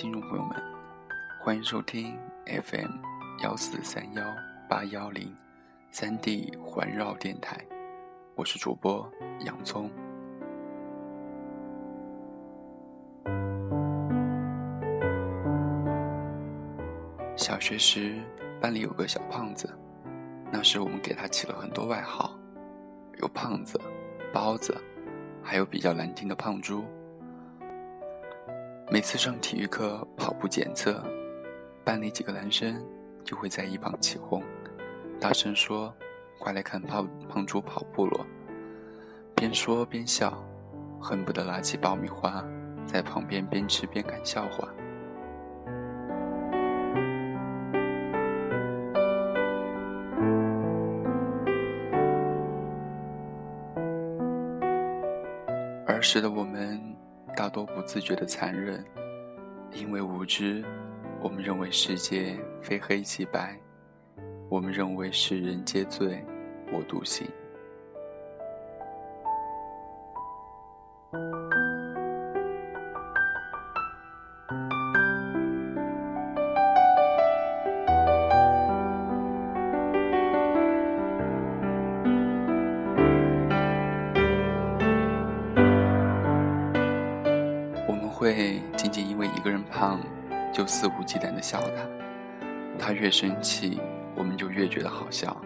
听众朋友们，欢迎收听 FM 幺四三幺八幺零三 D 环绕电台，我是主播洋葱。小学时，班里有个小胖子，那时我们给他起了很多外号，有胖子、包子，还有比较难听的胖猪。每次上体育课跑步检测，班里几个男生就会在一旁起哄，大声说：“快来看胖胖猪跑步了！”边说边笑，恨不得拿起爆米花在旁边边吃边看笑话。儿时的我们。大多不自觉的残忍，因为无知，我们认为世界非黑即白，我们认为世人皆醉我独醒。仅仅因为一个人胖，就肆无忌惮的笑他。他越生气，我们就越觉得好笑。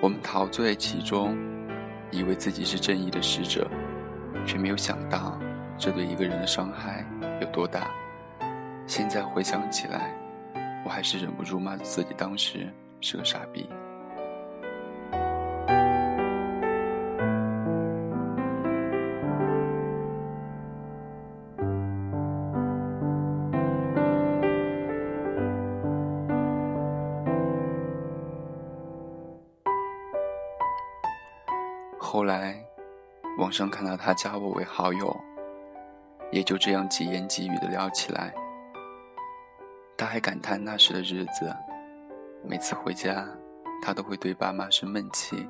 我们陶醉其中，以为自己是正义的使者，却没有想到这对一个人的伤害有多大。现在回想起来，我还是忍不住骂自己当时是个傻逼。网上看到他加我为好友，也就这样几言几语的聊起来。他还感叹那时的日子，每次回家，他都会对爸妈生闷气，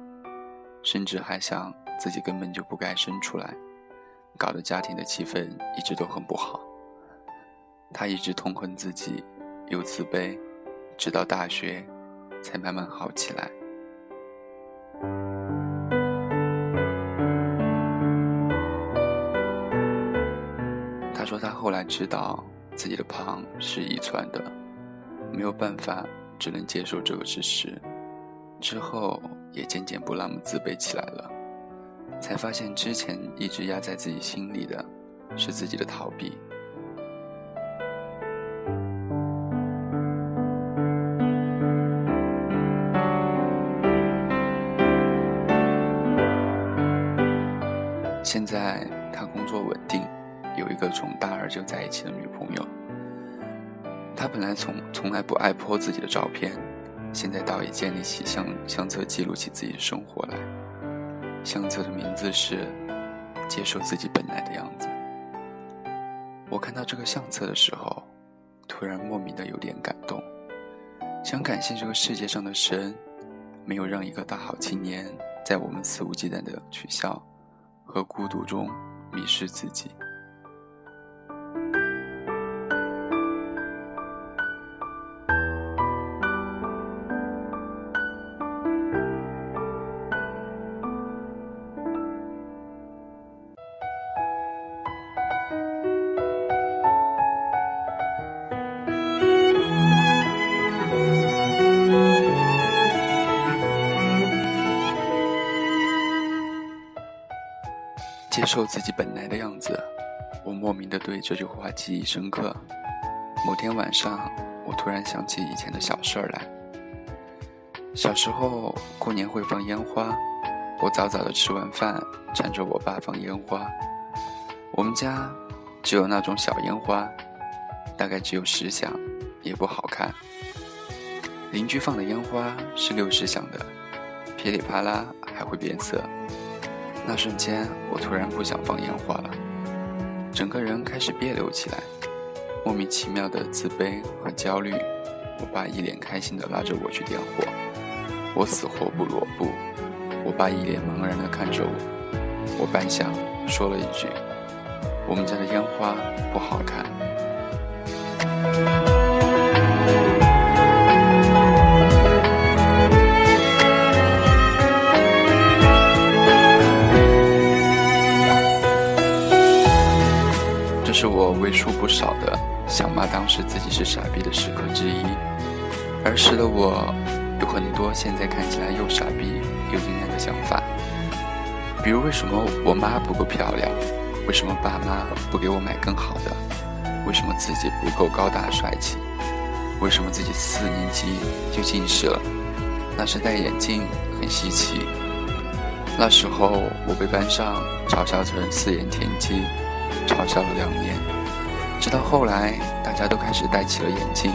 甚至还想自己根本就不该生出来，搞得家庭的气氛一直都很不好。他一直痛恨自己，又自卑，直到大学，才慢慢好起来。他说他后来知道自己的胖是遗传的，没有办法，只能接受这个事实。之后也渐渐不那么自卑起来了，才发现之前一直压在自己心里的，是自己的逃避。现在。有一个从大二就在一起的女朋友，他本来从从来不爱泼自己的照片，现在倒也建立起相相册记录起自己的生活来。相册的名字是“接受自己本来的样子”。我看到这个相册的时候，突然莫名的有点感动，想感谢这个世界上的神，没有让一个大好青年在我们肆无忌惮的取笑和孤独中迷失自己。接受自己本来的样子，我莫名的对这句话记忆深刻。某天晚上，我突然想起以前的小事儿来。小时候过年会放烟花，我早早的吃完饭，缠着我爸放烟花。我们家只有那种小烟花，大概只有十响，也不好看。邻居放的烟花是六十响的，噼里啪啦还会变色。那瞬间，我突然不想放烟花了，整个人开始别扭起来，莫名其妙的自卑和焦虑。我爸一脸开心的拉着我去点火，我死活不落步。我爸一脸茫然的看着我，我半晌说了一句：“我们家的烟花不好看。”是我为数不少的想骂当时自己是傻逼的时刻之一。儿时的我有很多现在看起来又傻逼又阴暗的想法，比如为什么我妈不够漂亮，为什么爸妈不给我买更好的，为什么自己不够高大帅气，为什么自己四年级就近视了，那时戴眼镜很稀奇。那时候我被班上嘲笑成四眼田鸡。嘲笑了两年，直到后来大家都开始戴起了眼镜。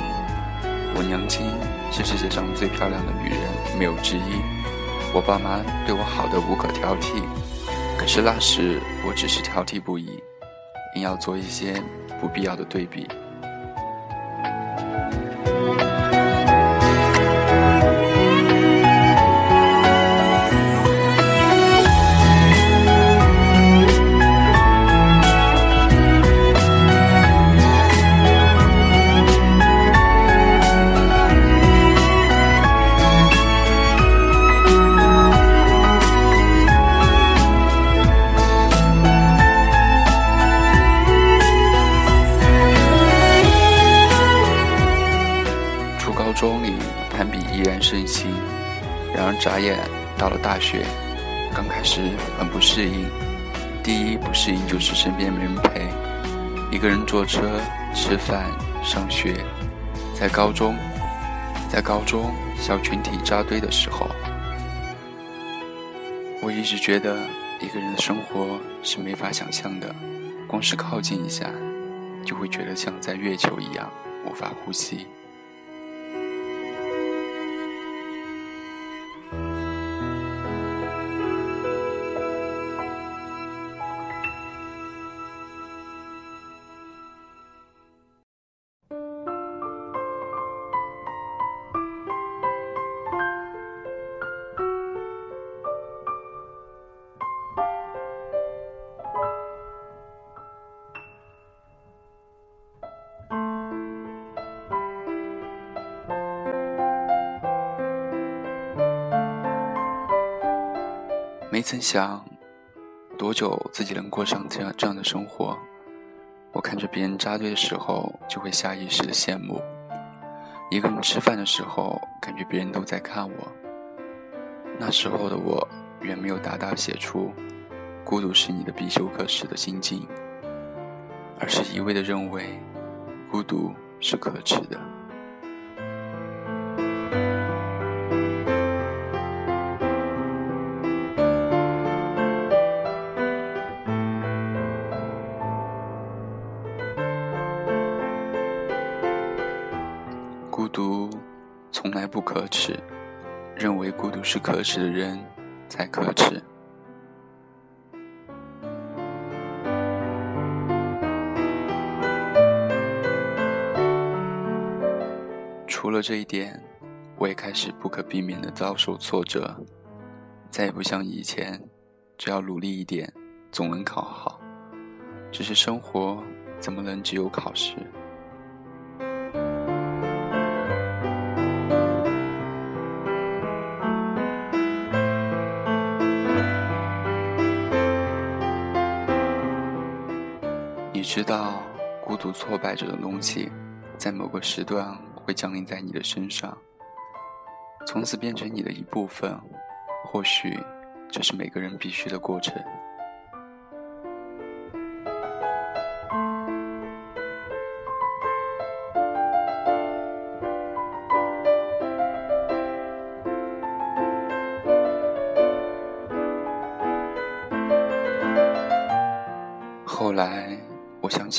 我娘亲是世界上最漂亮的女人，没有之一。我爸妈对我好的无可挑剔，可是那时我只是挑剔不已，硬要做一些不必要的对比。刚开始很不适应。第一不适应就是身边没人陪，一个人坐车、吃饭、上学。在高中，在高中小群体扎堆的时候，我一直觉得一个人的生活是没法想象的，光是靠近一下，就会觉得像在月球一样无法呼吸。没曾想，多久自己能过上这样这样的生活？我看着别人扎堆的时候，就会下意识的羡慕；一个人吃饭的时候，感觉别人都在看我。那时候的我，远没有达到写出“孤独是你的必修课”时的心境，而是一味的认为，孤独是可耻的。从来不可耻，认为孤独是可耻的人才可耻。除了这一点，我也开始不可避免的遭受挫折，再也不像以前，只要努力一点，总能考好。只是生活怎么能只有考试？知道，孤独挫败这种东西，在某个时段会降临在你的身上，从此变成你的一部分。或许，这是每个人必须的过程。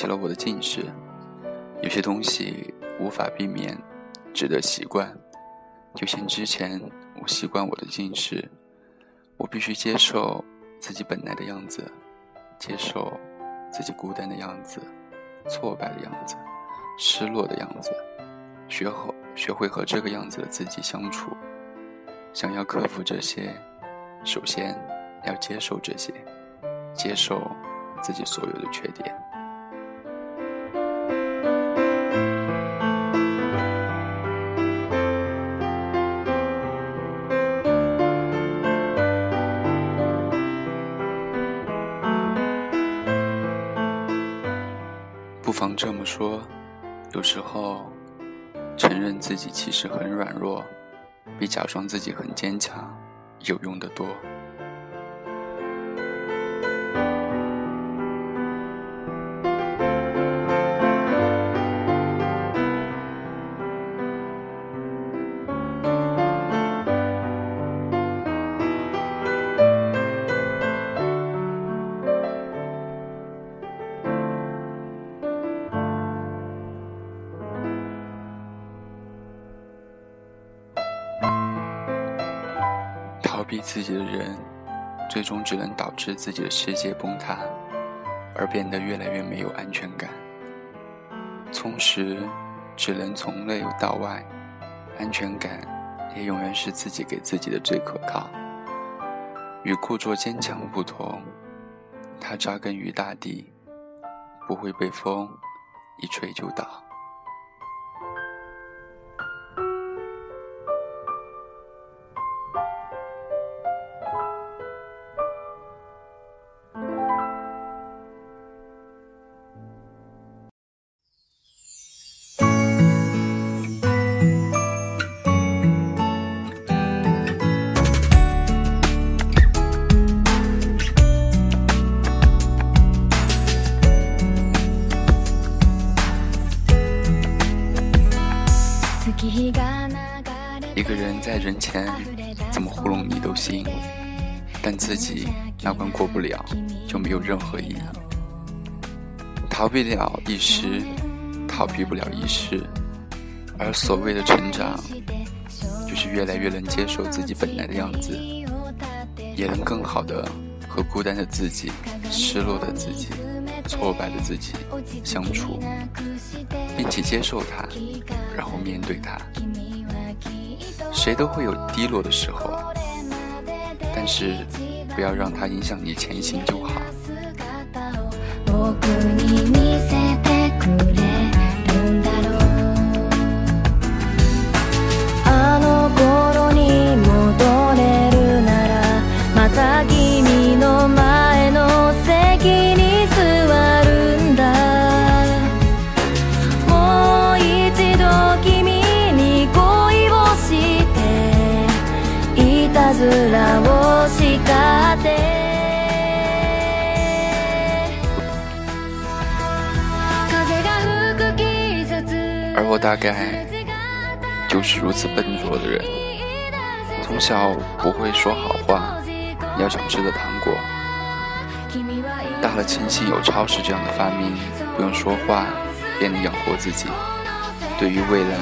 起了我的近视，有些东西无法避免，只得习惯。就像之前我习惯我的近视，我必须接受自己本来的样子，接受自己孤单的样子，挫败的样子，失落的样子，学好学会和这个样子的自己相处。想要克服这些，首先要接受这些，接受自己所有的缺点。方这么说，有时候承认自己其实很软弱，比假装自己很坚强有用的多。自己的人，最终只能导致自己的世界崩塌，而变得越来越没有安全感。充实只能从内到外，安全感也永远是自己给自己的最可靠。与故作坚强不同，它扎根于大地，不会被风一吹就倒。己那关过不了，就没有任何意义。逃避了一时，逃避不了一世，而所谓的成长，就是越来越能接受自己本来的样子，也能更好的和孤单的自己、失落的自己、挫败的自己相处，并且接受它，然后面对它。谁都会有低落的时候，但是不要让它影响你前行就好。我大概就是如此笨拙的人，从小不会说好话，要想吃的糖果，大了庆幸有超市这样的发明，不用说话便能养活自己。对于未来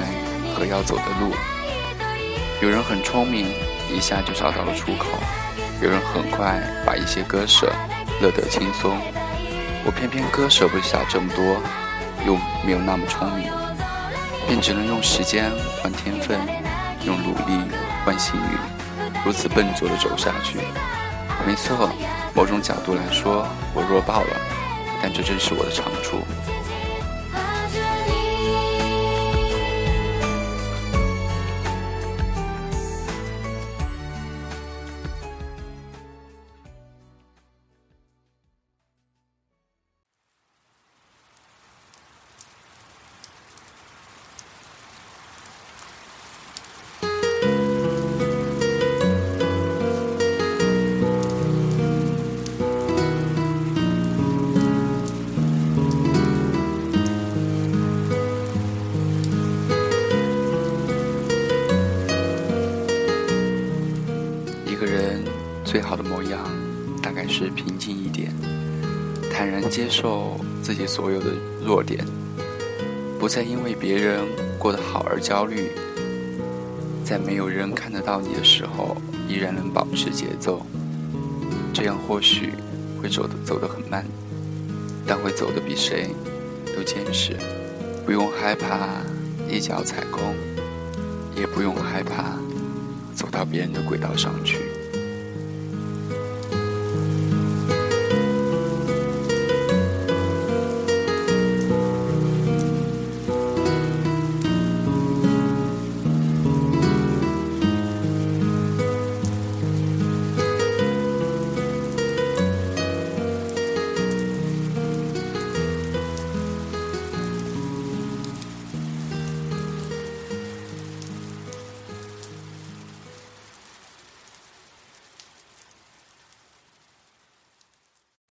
和要走的路，有人很聪明，一下就找到了出口；有人很快把一些割舍，乐得轻松。我偏偏割舍不下这么多，又没有那么聪明。便只能用时间换天分，用努力换幸运，如此笨拙的走下去。没错，某种角度来说，我弱爆了，但这正是我的长处。接受自己所有的弱点，不再因为别人过得好而焦虑，在没有人看得到你的时候，依然能保持节奏。这样或许会走得走得很慢，但会走得比谁都坚实。不用害怕一脚踩空，也不用害怕走到别人的轨道上去。